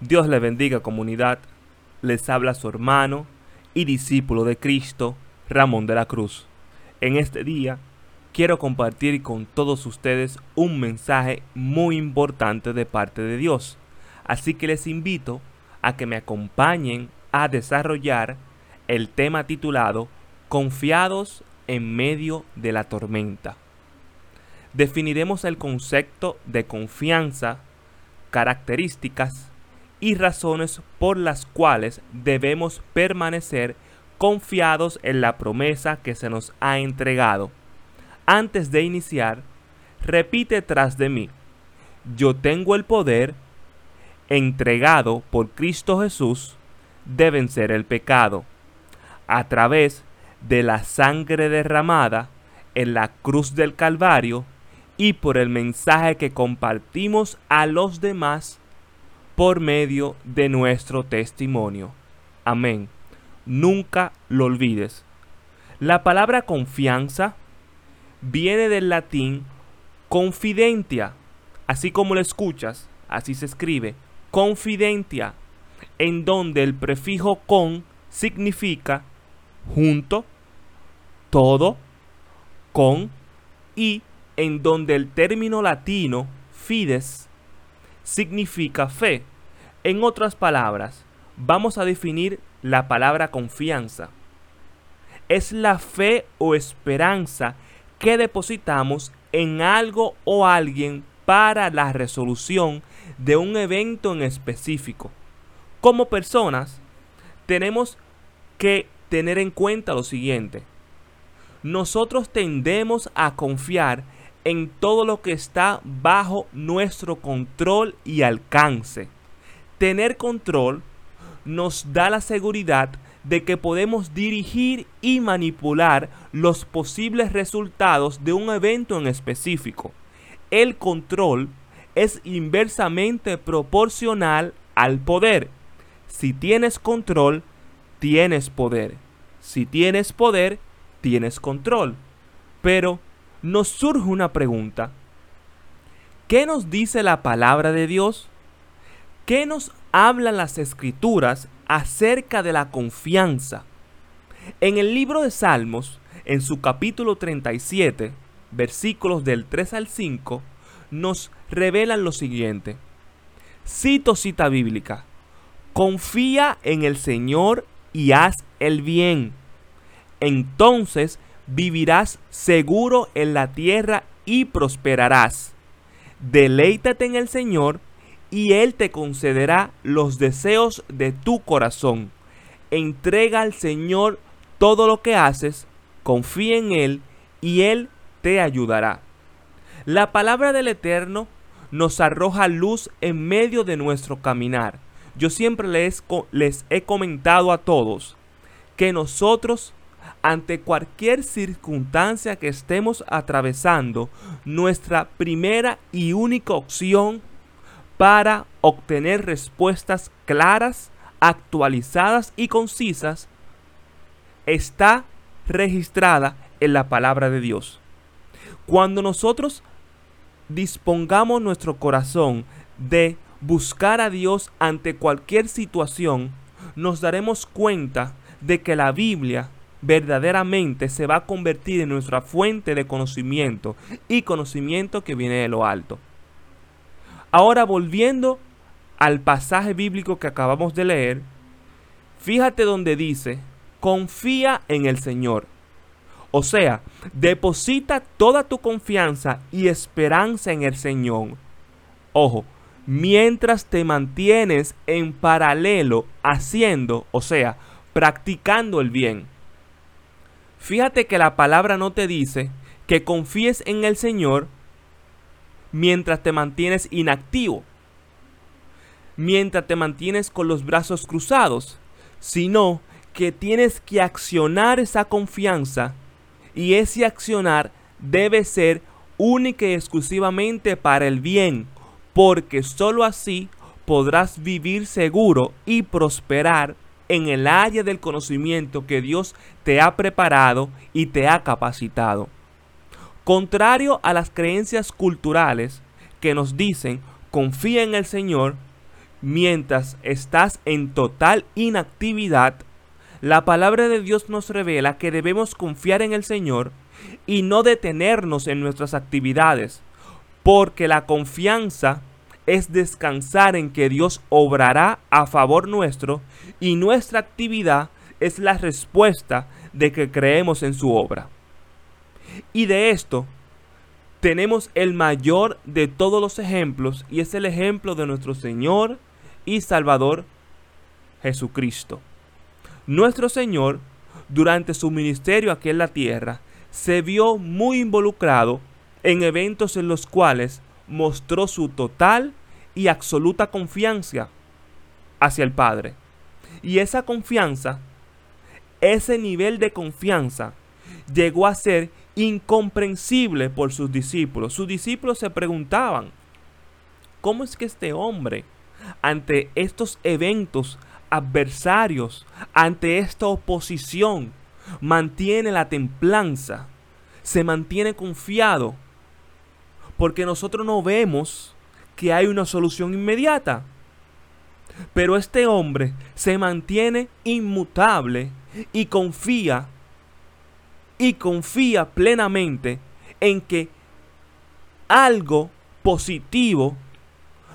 Dios le bendiga comunidad. Les habla su hermano y discípulo de Cristo, Ramón de la Cruz. En este día quiero compartir con todos ustedes un mensaje muy importante de parte de Dios. Así que les invito a que me acompañen a desarrollar el tema titulado Confiados en medio de la tormenta. Definiremos el concepto de confianza, características, y razones por las cuales debemos permanecer confiados en la promesa que se nos ha entregado. Antes de iniciar, repite tras de mí, yo tengo el poder entregado por Cristo Jesús de vencer el pecado, a través de la sangre derramada en la cruz del Calvario y por el mensaje que compartimos a los demás por medio de nuestro testimonio. Amén. Nunca lo olvides. La palabra confianza viene del latín confidentia, así como lo escuchas, así se escribe, confidentia, en donde el prefijo con significa junto, todo, con, y en donde el término latino fides significa fe. En otras palabras, vamos a definir la palabra confianza. Es la fe o esperanza que depositamos en algo o alguien para la resolución de un evento en específico. Como personas, tenemos que tener en cuenta lo siguiente. Nosotros tendemos a confiar en todo lo que está bajo nuestro control y alcance tener control nos da la seguridad de que podemos dirigir y manipular los posibles resultados de un evento en específico. El control es inversamente proporcional al poder. Si tienes control, tienes poder. Si tienes poder, tienes control. Pero nos surge una pregunta. ¿Qué nos dice la palabra de Dios? ¿Qué nos hablan las escrituras acerca de la confianza? En el libro de Salmos, en su capítulo 37, versículos del 3 al 5, nos revelan lo siguiente. Cito cita bíblica. Confía en el Señor y haz el bien. Entonces vivirás seguro en la tierra y prosperarás. Deleítate en el Señor y Él te concederá los deseos de tu corazón. Entrega al Señor todo lo que haces, confía en Él y Él te ayudará. La palabra del Eterno nos arroja luz en medio de nuestro caminar. Yo siempre les, les he comentado a todos que nosotros ante cualquier circunstancia que estemos atravesando, nuestra primera y única opción para obtener respuestas claras, actualizadas y concisas, está registrada en la palabra de Dios. Cuando nosotros dispongamos nuestro corazón de buscar a Dios ante cualquier situación, nos daremos cuenta de que la Biblia verdaderamente se va a convertir en nuestra fuente de conocimiento y conocimiento que viene de lo alto. Ahora volviendo al pasaje bíblico que acabamos de leer, fíjate donde dice, confía en el Señor. O sea, deposita toda tu confianza y esperanza en el Señor. Ojo, mientras te mantienes en paralelo haciendo, o sea, practicando el bien. Fíjate que la palabra no te dice que confíes en el Señor mientras te mantienes inactivo, mientras te mantienes con los brazos cruzados, sino que tienes que accionar esa confianza y ese accionar debe ser única y exclusivamente para el bien, porque sólo así podrás vivir seguro y prosperar en el área del conocimiento que Dios te ha preparado y te ha capacitado. Contrario a las creencias culturales que nos dicen confía en el Señor, mientras estás en total inactividad, la palabra de Dios nos revela que debemos confiar en el Señor y no detenernos en nuestras actividades, porque la confianza es descansar en que Dios obrará a favor nuestro y nuestra actividad es la respuesta de que creemos en su obra. Y de esto tenemos el mayor de todos los ejemplos y es el ejemplo de nuestro Señor y Salvador Jesucristo. Nuestro Señor, durante su ministerio aquí en la tierra, se vio muy involucrado en eventos en los cuales mostró su total y absoluta confianza hacia el Padre. Y esa confianza, ese nivel de confianza, llegó a ser incomprensible por sus discípulos. Sus discípulos se preguntaban, ¿cómo es que este hombre, ante estos eventos adversarios, ante esta oposición, mantiene la templanza, se mantiene confiado? Porque nosotros no vemos que hay una solución inmediata. Pero este hombre se mantiene inmutable y confía y confía plenamente en que algo positivo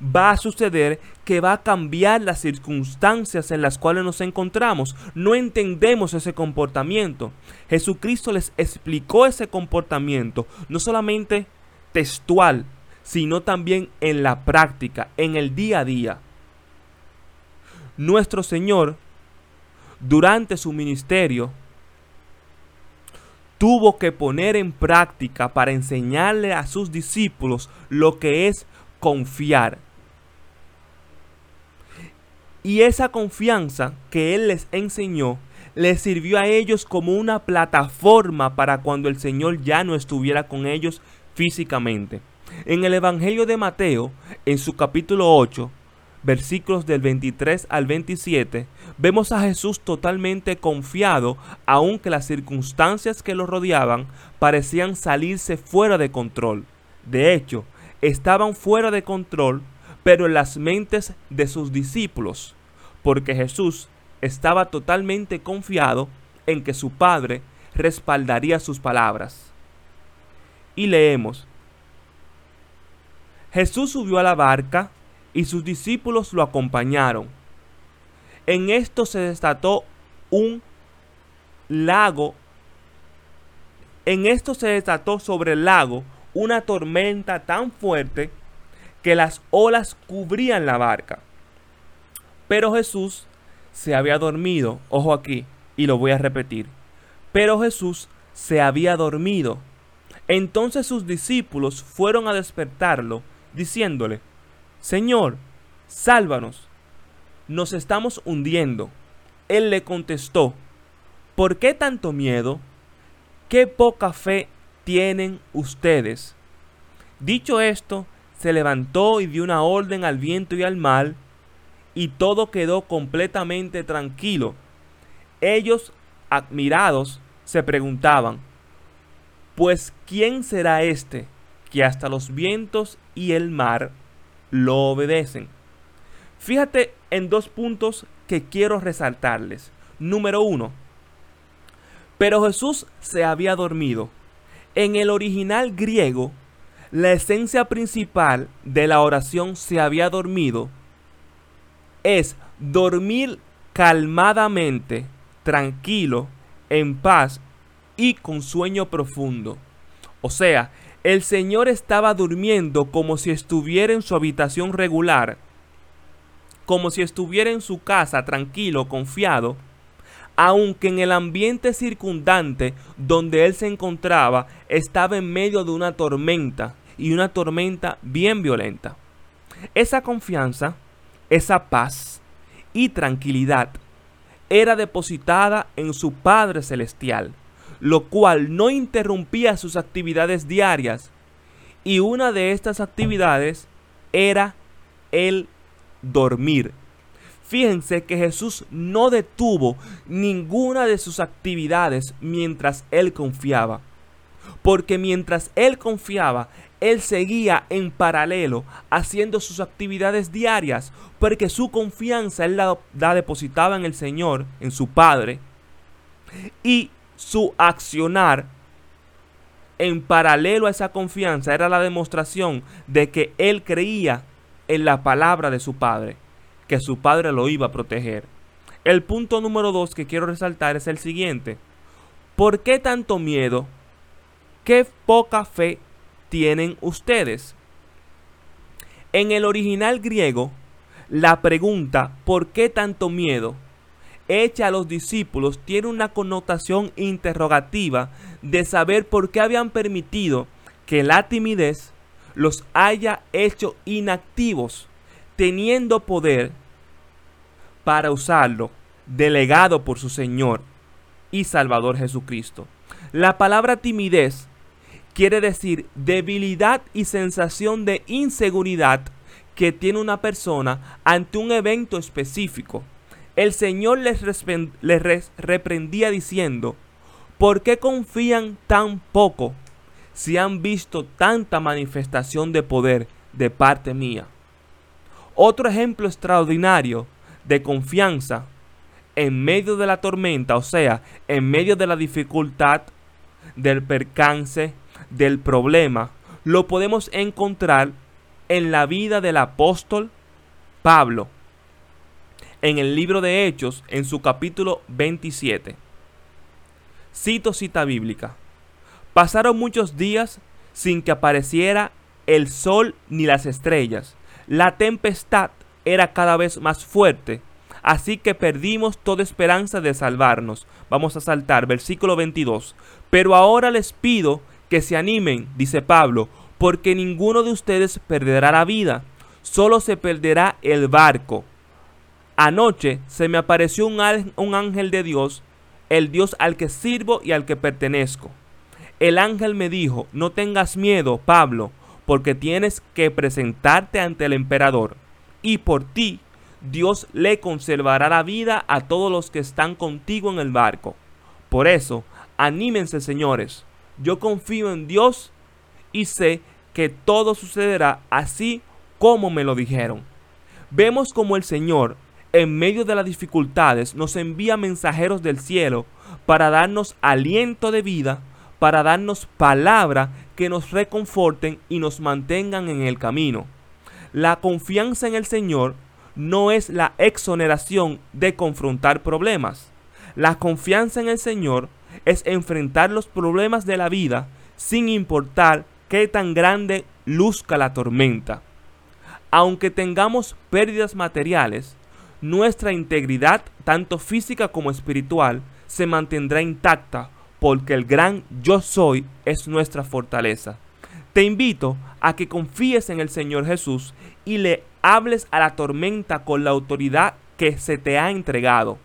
va a suceder que va a cambiar las circunstancias en las cuales nos encontramos. No entendemos ese comportamiento. Jesucristo les explicó ese comportamiento, no solamente textual, sino también en la práctica, en el día a día. Nuestro Señor, durante su ministerio, tuvo que poner en práctica para enseñarle a sus discípulos lo que es confiar. Y esa confianza que Él les enseñó les sirvió a ellos como una plataforma para cuando el Señor ya no estuviera con ellos físicamente. En el Evangelio de Mateo, en su capítulo 8, versículos del 23 al 27, vemos a Jesús totalmente confiado, aunque las circunstancias que lo rodeaban parecían salirse fuera de control. De hecho, estaban fuera de control, pero en las mentes de sus discípulos, porque Jesús estaba totalmente confiado en que su Padre respaldaría sus palabras. Y leemos, Jesús subió a la barca y sus discípulos lo acompañaron. En esto se desató un lago. En esto se desató sobre el lago una tormenta tan fuerte que las olas cubrían la barca. Pero Jesús se había dormido, ojo aquí, y lo voy a repetir. Pero Jesús se había dormido. Entonces sus discípulos fueron a despertarlo, diciéndole, Señor, sálvanos, nos estamos hundiendo. Él le contestó, ¿por qué tanto miedo? ¿Qué poca fe tienen ustedes? Dicho esto, se levantó y dio una orden al viento y al mar, y todo quedó completamente tranquilo. Ellos, admirados, se preguntaban, pues ¿quién será este que hasta los vientos y el mar lo obedecen. Fíjate en dos puntos que quiero resaltarles. Número uno, pero Jesús se había dormido. En el original griego, la esencia principal de la oración se había dormido es dormir calmadamente, tranquilo, en paz y con sueño profundo. O sea, el Señor estaba durmiendo como si estuviera en su habitación regular, como si estuviera en su casa tranquilo, confiado, aunque en el ambiente circundante donde él se encontraba estaba en medio de una tormenta y una tormenta bien violenta. Esa confianza, esa paz y tranquilidad era depositada en su Padre Celestial lo cual no interrumpía sus actividades diarias. Y una de estas actividades era el dormir. Fíjense que Jesús no detuvo ninguna de sus actividades mientras él confiaba. Porque mientras él confiaba, él seguía en paralelo haciendo sus actividades diarias, porque su confianza él la, la, depositaba en el Señor, en su Padre, y su accionar en paralelo a esa confianza era la demostración de que él creía en la palabra de su Padre, que su Padre lo iba a proteger. El punto número dos que quiero resaltar es el siguiente. ¿Por qué tanto miedo? ¿Qué poca fe tienen ustedes? En el original griego, la pregunta ¿por qué tanto miedo? Hecha a los discípulos tiene una connotación interrogativa de saber por qué habían permitido que la timidez los haya hecho inactivos, teniendo poder para usarlo, delegado por su Señor y Salvador Jesucristo. La palabra timidez quiere decir debilidad y sensación de inseguridad que tiene una persona ante un evento específico. El Señor les, reprendía diciendo, ¿por qué confían tan poco si han visto tanta manifestación de poder de parte mía? Otro ejemplo extraordinario de confianza en medio de la tormenta, o sea, en medio de la dificultad, del percance, del problema, lo podemos encontrar en la vida del apóstol Pablo, en el libro de Hechos, en su capítulo 27. Cito cita bíblica. Pasaron muchos días sin que apareciera el sol ni las estrellas. La tempestad era cada vez más fuerte, así que perdimos toda esperanza de salvarnos. Vamos a saltar, versículo 22. Pero ahora les pido que se animen, dice Pablo, porque ninguno de ustedes perderá la vida, solo se perderá el barco. Anoche se me apareció un, ángel de Dios, el Dios al que sirvo y al que pertenezco. El ángel me dijo, no tengas miedo, Pablo, porque tienes que presentarte ante el emperador, y por ti Dios le conservará la vida a todos los que están contigo en el barco. Por eso, anímense señores, yo confío en Dios y sé que todo sucederá así como me lo dijeron. Vemos como el Señor, en medio de las dificultades, nos envía mensajeros del cielo para darnos aliento de vida, para darnos palabra que nos reconforten y nos mantengan en el camino. La confianza en el Señor no es la exoneración de confrontar problemas. La confianza en el Señor es enfrentar los problemas de la vida sin importar qué tan grande luzca la tormenta. Aunque tengamos pérdidas materiales, nuestra integridad, tanto física como espiritual, se mantendrá intacta porque el gran yo soy es nuestra fortaleza. Te invito a que confíes en el Señor Jesús y le hables a la tormenta con la autoridad que se te ha entregado.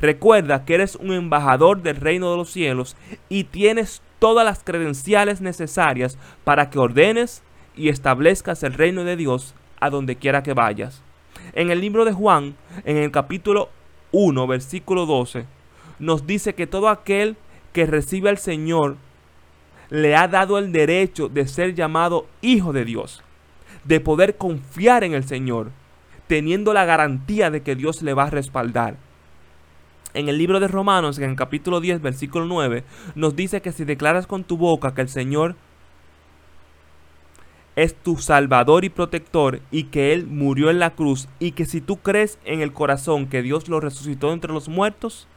Recuerda que eres un embajador del reino de los cielos y tienes todas las credenciales necesarias para que ordenes y establezcas el reino de Dios a donde quiera que vayas. En el libro de Juan, en el capítulo 1, versículo 12, nos dice que todo aquel que recibe al Señor le ha dado el derecho de ser llamado hijo de Dios, de poder confiar en el Señor, teniendo la garantía de que Dios le va a respaldar. En el libro de Romanos, en el capítulo 10, versículo 9, nos dice que si declaras con tu boca que el Señor es tu salvador y protector y que Él murió en la cruz y que si tú crees en el corazón que Dios lo resucitó entre los muertos,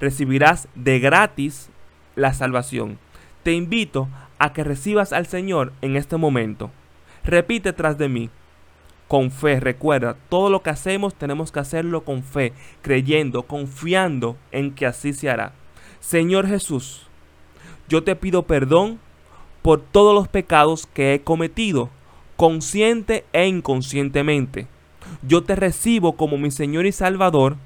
recibirás de gratis la salvación. Te invito a que recibas al Señor en este momento. Repite tras de mí con fe. Recuerda, todo lo que hacemos tenemos que hacerlo con fe, creyendo, confiando en que así se hará. Señor Jesús, yo te pido perdón por todos los pecados que he cometido, consciente e inconscientemente. Yo te recibo como mi Señor y Salvador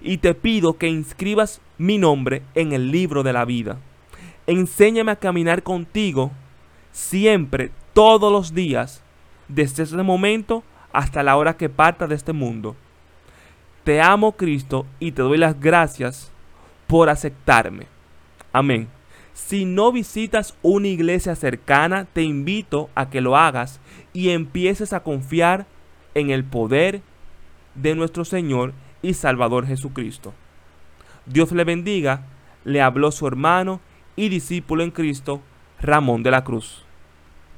y te pido que inscribas mi nombre en el libro de la vida. Enséñame a caminar contigo siempre, todos los días, desde ese momento hasta la hora que parta de este mundo. Te amo Cristo y te doy las gracias por aceptarme. Amén. Si no visitas una iglesia cercana, te invito a que lo hagas y empieces a confiar en el poder de nuestro Señor y Salvador Jesucristo. Dios le bendiga, le habló su hermano y discípulo en Cristo, Ramón de la Cruz.